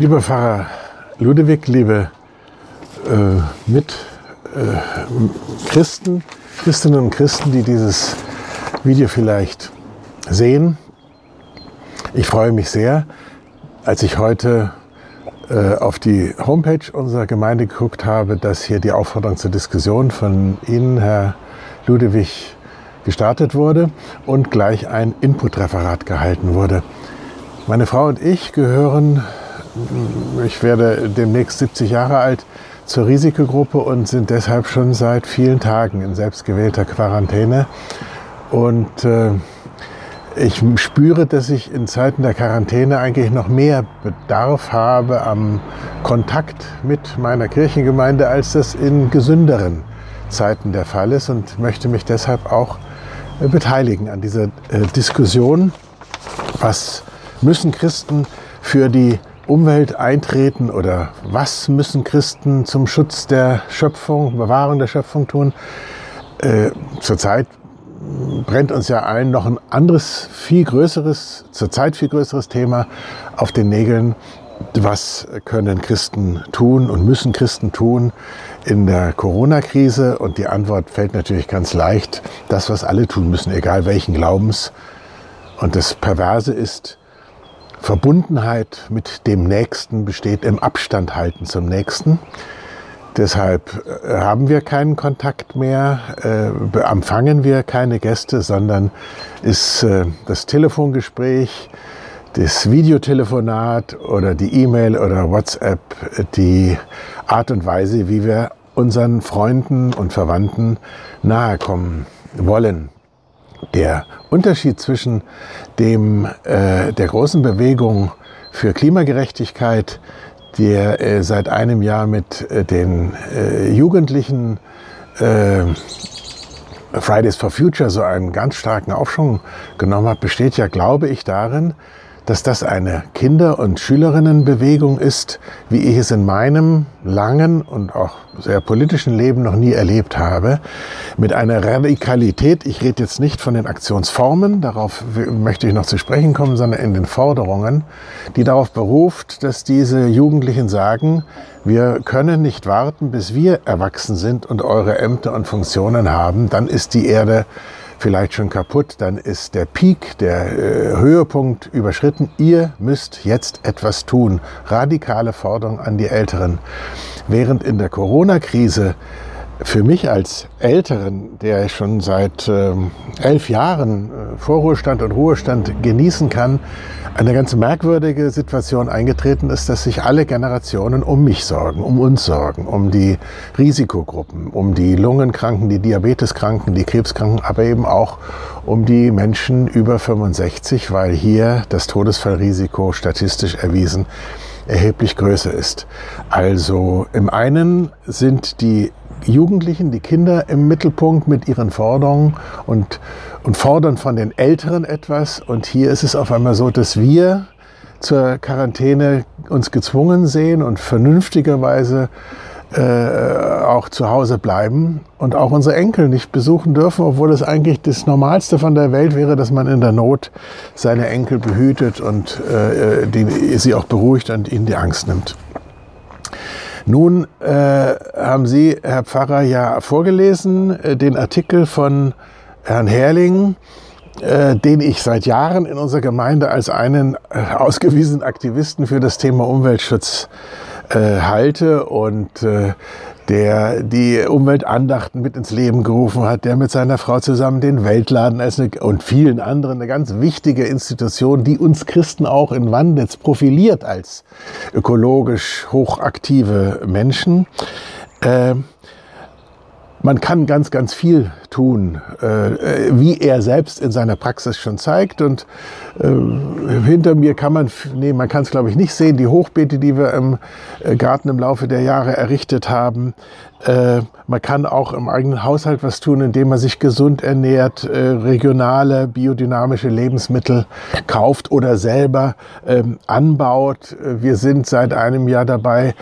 Lieber Pfarrer Ludewig, liebe äh, mit äh, Christinnen und Christen, die dieses Video vielleicht sehen. Ich freue mich sehr, als ich heute äh, auf die Homepage unserer Gemeinde geguckt habe, dass hier die Aufforderung zur Diskussion von Ihnen, Herr Ludewig, gestartet wurde und gleich ein Input-Referat gehalten wurde. Meine Frau und ich gehören, ich werde demnächst 70 Jahre alt, zur Risikogruppe und sind deshalb schon seit vielen Tagen in selbstgewählter Quarantäne. Und äh, ich spüre, dass ich in Zeiten der Quarantäne eigentlich noch mehr Bedarf habe am Kontakt mit meiner Kirchengemeinde, als das in gesünderen Zeiten der Fall ist und möchte mich deshalb auch äh, beteiligen an dieser äh, Diskussion. Was müssen Christen für die Umwelt eintreten oder was müssen Christen zum Schutz der Schöpfung, Bewahrung der Schöpfung tun? Äh, zurzeit brennt uns ja allen noch ein anderes, viel größeres, zurzeit viel größeres Thema auf den Nägeln. Was können Christen tun und müssen Christen tun in der Corona-Krise? Und die Antwort fällt natürlich ganz leicht. Das, was alle tun müssen, egal welchen Glaubens. Und das Perverse ist, Verbundenheit mit dem Nächsten besteht im Abstand halten zum Nächsten. Deshalb äh, haben wir keinen Kontakt mehr, äh, empfangen wir keine Gäste, sondern ist äh, das Telefongespräch, das Videotelefonat oder die E-Mail oder WhatsApp die Art und Weise, wie wir unseren Freunden und Verwandten nahe kommen wollen. Der Unterschied zwischen dem, äh, der großen Bewegung für Klimagerechtigkeit, der äh, seit einem Jahr mit äh, den äh, Jugendlichen äh, Fridays for Future so einen ganz starken Aufschwung genommen hat, besteht ja, glaube ich, darin, dass das eine Kinder- und Schülerinnenbewegung ist, wie ich es in meinem langen und auch sehr politischen Leben noch nie erlebt habe, mit einer Radikalität. Ich rede jetzt nicht von den Aktionsformen, darauf möchte ich noch zu sprechen kommen, sondern in den Forderungen, die darauf beruft, dass diese Jugendlichen sagen, wir können nicht warten, bis wir erwachsen sind und eure Ämter und Funktionen haben, dann ist die Erde vielleicht schon kaputt, dann ist der Peak, der äh, Höhepunkt überschritten. Ihr müsst jetzt etwas tun. Radikale Forderung an die Älteren. Während in der Corona-Krise für mich als Älteren, der schon seit äh, elf Jahren äh, Vorruhestand und Ruhestand genießen kann, eine ganz merkwürdige Situation eingetreten ist, dass sich alle Generationen um mich sorgen, um uns sorgen, um die Risikogruppen, um die Lungenkranken, die Diabeteskranken, die Krebskranken, aber eben auch um die Menschen über 65, weil hier das Todesfallrisiko statistisch erwiesen erheblich größer ist. Also im einen sind die Jugendlichen, die Kinder im Mittelpunkt mit ihren Forderungen und, und fordern von den Älteren etwas. Und hier ist es auf einmal so, dass wir zur Quarantäne uns gezwungen sehen und vernünftigerweise äh, auch zu Hause bleiben und auch unsere Enkel nicht besuchen dürfen, obwohl es eigentlich das Normalste von der Welt wäre, dass man in der Not seine Enkel behütet und äh, die, sie auch beruhigt und ihnen die Angst nimmt. Nun äh, haben Sie, Herr Pfarrer, ja vorgelesen äh, den Artikel von Herrn Herrling, äh, den ich seit Jahren in unserer Gemeinde als einen äh, ausgewiesenen Aktivisten für das Thema Umweltschutz äh, halte. Und äh, der die Umweltandachten mit ins Leben gerufen hat, der mit seiner Frau zusammen den Weltladen als eine, und vielen anderen eine ganz wichtige Institution, die uns Christen auch in Wandnitz profiliert als ökologisch hochaktive Menschen. Äh, man kann ganz, ganz viel tun, äh, wie er selbst in seiner Praxis schon zeigt. Und äh, hinter mir kann man, nee, man kann es glaube ich nicht sehen, die Hochbeete, die wir im äh, Garten im Laufe der Jahre errichtet haben. Äh, man kann auch im eigenen Haushalt was tun, indem man sich gesund ernährt, äh, regionale, biodynamische Lebensmittel kauft oder selber ähm, anbaut. Wir sind seit einem Jahr dabei,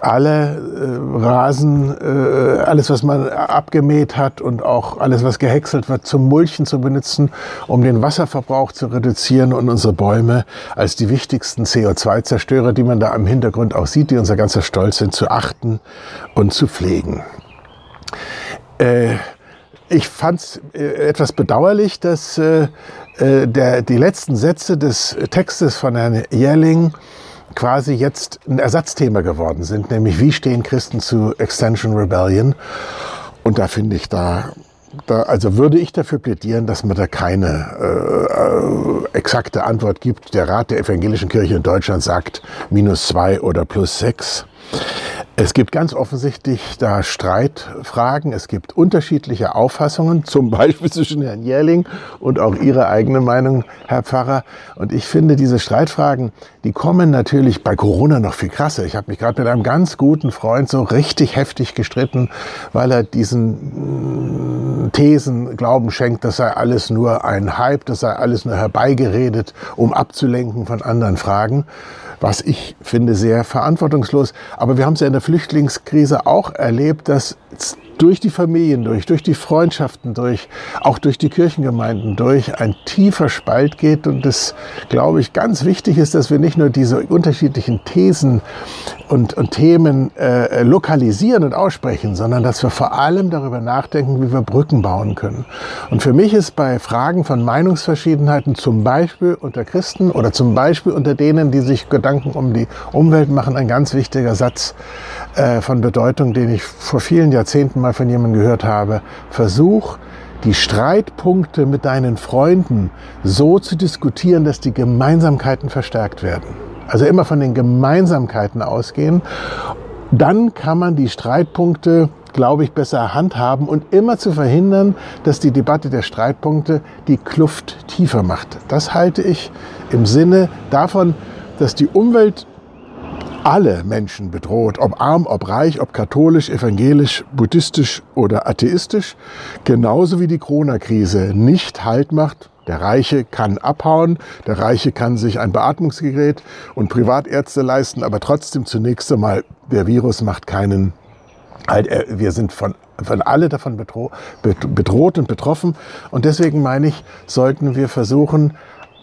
alle äh, Rasen, äh, alles, was man abgemäht hat und auch alles, was gehäckselt wird, zum Mulchen zu benutzen, um den Wasserverbrauch zu reduzieren und unsere Bäume als die wichtigsten CO2-Zerstörer, die man da im Hintergrund auch sieht, die unser ganzer Stolz sind, zu achten und zu pflegen. Äh, ich fand es äh, etwas bedauerlich, dass äh, äh, der, die letzten Sätze des Textes von Herrn Jährling quasi jetzt ein Ersatzthema geworden sind, nämlich wie stehen Christen zu Extension Rebellion? Und da finde ich, da, da, also würde ich dafür plädieren, dass man da keine äh, exakte Antwort gibt. Der Rat der Evangelischen Kirche in Deutschland sagt minus zwei oder plus sechs. Es gibt ganz offensichtlich da Streitfragen. Es gibt unterschiedliche Auffassungen, zum Beispiel zwischen Herrn Jährling und auch Ihre eigene Meinung, Herr Pfarrer. Und ich finde, diese Streitfragen, die kommen natürlich bei Corona noch viel krasser. Ich habe mich gerade mit einem ganz guten Freund so richtig heftig gestritten, weil er diesen mm, Thesen Glauben schenkt, das sei alles nur ein Hype, das sei alles nur herbeigeredet, um abzulenken von anderen Fragen was ich finde sehr verantwortungslos. Aber wir haben es ja in der Flüchtlingskrise auch erlebt, dass durch die Familien durch, durch die Freundschaften durch, auch durch die Kirchengemeinden durch ein tiefer Spalt geht. Und es, glaube ich, ganz wichtig ist, dass wir nicht nur diese unterschiedlichen Thesen und, und Themen äh, lokalisieren und aussprechen, sondern dass wir vor allem darüber nachdenken, wie wir Brücken bauen können. Und für mich ist bei Fragen von Meinungsverschiedenheiten zum Beispiel unter Christen oder zum Beispiel unter denen, die sich Gedanken um die Umwelt machen, ein ganz wichtiger Satz äh, von Bedeutung, den ich vor vielen Jahrzehnten mal von jemandem gehört habe. Versuch, die Streitpunkte mit deinen Freunden so zu diskutieren, dass die Gemeinsamkeiten verstärkt werden. Also immer von den Gemeinsamkeiten ausgehen. Dann kann man die Streitpunkte, glaube ich, besser handhaben und immer zu verhindern, dass die Debatte der Streitpunkte die Kluft tiefer macht. Das halte ich im Sinne davon, dass die Umwelt alle Menschen bedroht, ob arm, ob reich, ob katholisch, evangelisch, buddhistisch oder atheistisch, genauso wie die Corona-Krise nicht Halt macht. Der Reiche kann abhauen, der Reiche kann sich ein Beatmungsgerät und Privatärzte leisten, aber trotzdem zunächst einmal, der Virus macht keinen Halt, wir sind von, von alle davon bedroht, bedroht und betroffen. Und deswegen meine ich, sollten wir versuchen,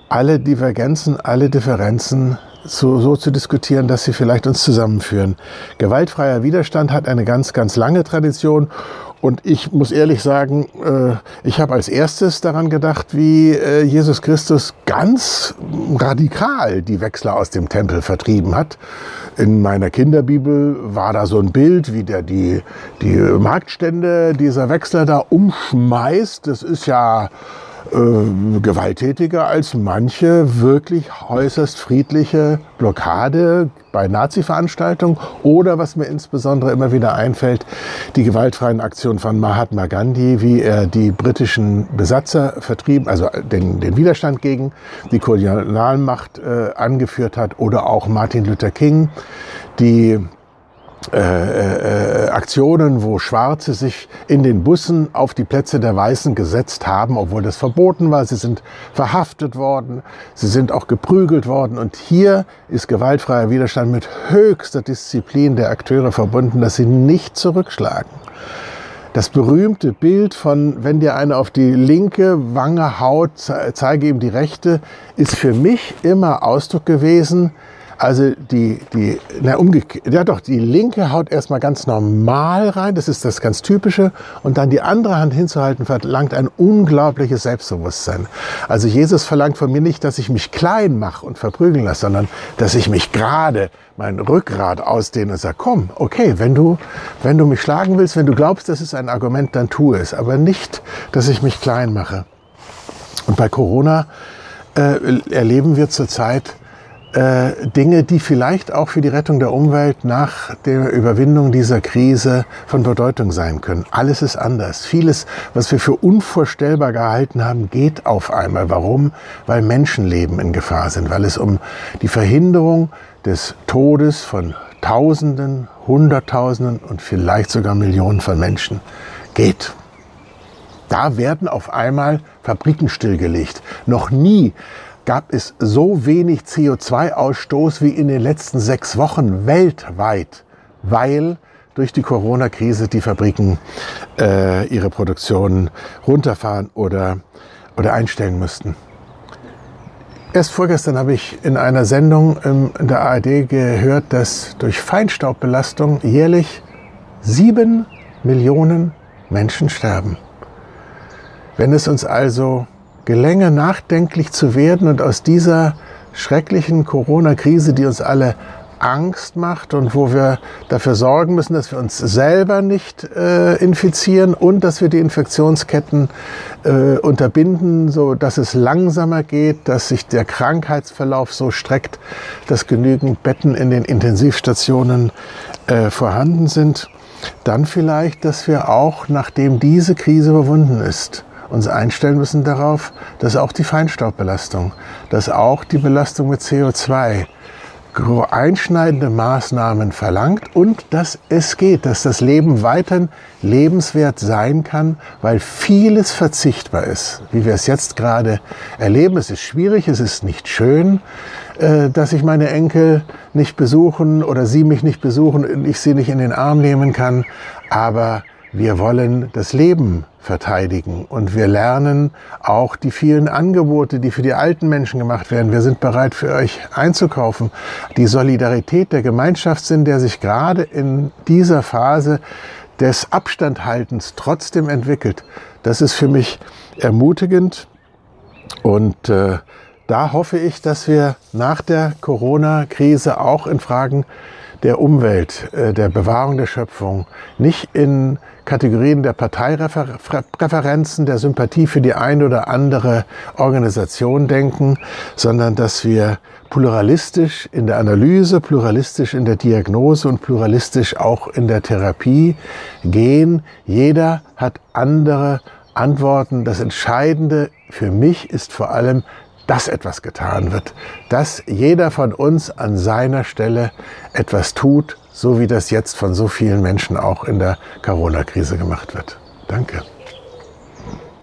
alle Divergenzen, alle Differenzen so, so zu diskutieren, dass sie vielleicht uns zusammenführen. Gewaltfreier Widerstand hat eine ganz, ganz lange Tradition und ich muss ehrlich sagen, äh, ich habe als erstes daran gedacht, wie äh, Jesus Christus ganz radikal die Wechsler aus dem Tempel vertrieben hat. In meiner Kinderbibel war da so ein Bild, wie der die, die Marktstände dieser Wechsler da umschmeißt. Das ist ja äh, gewalttätiger als manche wirklich äußerst friedliche Blockade bei Nazi-Veranstaltungen oder was mir insbesondere immer wieder einfällt, die gewaltfreien Aktionen von Mahatma Gandhi, wie er die britischen Besatzer vertrieben, also den, den Widerstand gegen die Kolonialmacht äh, angeführt hat oder auch Martin Luther King, die äh, äh, Aktionen, wo Schwarze sich in den Bussen auf die Plätze der Weißen gesetzt haben, obwohl das verboten war. Sie sind verhaftet worden, sie sind auch geprügelt worden. Und hier ist gewaltfreier Widerstand mit höchster Disziplin der Akteure verbunden, dass sie nicht zurückschlagen. Das berühmte Bild von, wenn dir einer auf die linke Wange haut, zeige ihm die rechte, ist für mich immer Ausdruck gewesen, also die, die, na umgekehrt, ja doch, die linke haut erstmal ganz normal rein, das ist das ganz typische, und dann die andere Hand hinzuhalten verlangt ein unglaubliches Selbstbewusstsein. Also Jesus verlangt von mir nicht, dass ich mich klein mache und verprügeln lasse, sondern dass ich mich gerade mein Rückgrat ausdehne und sage, komm, okay, wenn du, wenn du mich schlagen willst, wenn du glaubst, das ist ein Argument, dann tu es, aber nicht, dass ich mich klein mache. Und bei Corona äh, erleben wir zurzeit, Dinge, die vielleicht auch für die Rettung der Umwelt nach der Überwindung dieser Krise von Bedeutung sein können. Alles ist anders. Vieles, was wir für unvorstellbar gehalten haben, geht auf einmal. Warum? Weil Menschenleben in Gefahr sind, weil es um die Verhinderung des Todes von Tausenden, Hunderttausenden und vielleicht sogar Millionen von Menschen geht. Da werden auf einmal Fabriken stillgelegt. Noch nie gab es so wenig CO2-Ausstoß wie in den letzten sechs Wochen weltweit. weil durch die Corona-Krise die Fabriken äh, ihre Produktion runterfahren oder, oder einstellen müssten. Erst vorgestern habe ich in einer Sendung in der ARD gehört, dass durch Feinstaubbelastung jährlich sieben Millionen Menschen sterben. Wenn es uns also gelänge, nachdenklich zu werden und aus dieser schrecklichen Corona-Krise, die uns alle Angst macht und wo wir dafür sorgen müssen, dass wir uns selber nicht äh, infizieren und dass wir die Infektionsketten äh, unterbinden, so dass es langsamer geht, dass sich der Krankheitsverlauf so streckt, dass genügend Betten in den Intensivstationen äh, vorhanden sind. Dann vielleicht, dass wir auch, nachdem diese Krise überwunden ist, uns einstellen müssen darauf, dass auch die Feinstaubbelastung, dass auch die Belastung mit CO2 einschneidende Maßnahmen verlangt und dass es geht, dass das Leben weiterhin lebenswert sein kann, weil vieles verzichtbar ist, wie wir es jetzt gerade erleben. Es ist schwierig, es ist nicht schön, äh, dass ich meine Enkel nicht besuchen oder sie mich nicht besuchen und ich sie nicht in den Arm nehmen kann, aber wir wollen das Leben verteidigen und wir lernen auch die vielen Angebote, die für die alten Menschen gemacht werden. Wir sind bereit für euch einzukaufen. Die Solidarität der Gemeinschaftssinn, der sich gerade in dieser Phase des Abstandhaltens trotzdem entwickelt, das ist für mich ermutigend und äh, da hoffe ich, dass wir nach der Corona-Krise auch in Fragen der Umwelt, äh, der Bewahrung der Schöpfung, nicht in Kategorien der Parteipräferenzen, der Sympathie für die eine oder andere Organisation denken, sondern dass wir pluralistisch in der Analyse, pluralistisch in der Diagnose und pluralistisch auch in der Therapie gehen. Jeder hat andere Antworten. Das Entscheidende für mich ist vor allem, dass etwas getan wird, dass jeder von uns an seiner Stelle etwas tut, so wie das jetzt von so vielen Menschen auch in der Corona-Krise gemacht wird. Danke.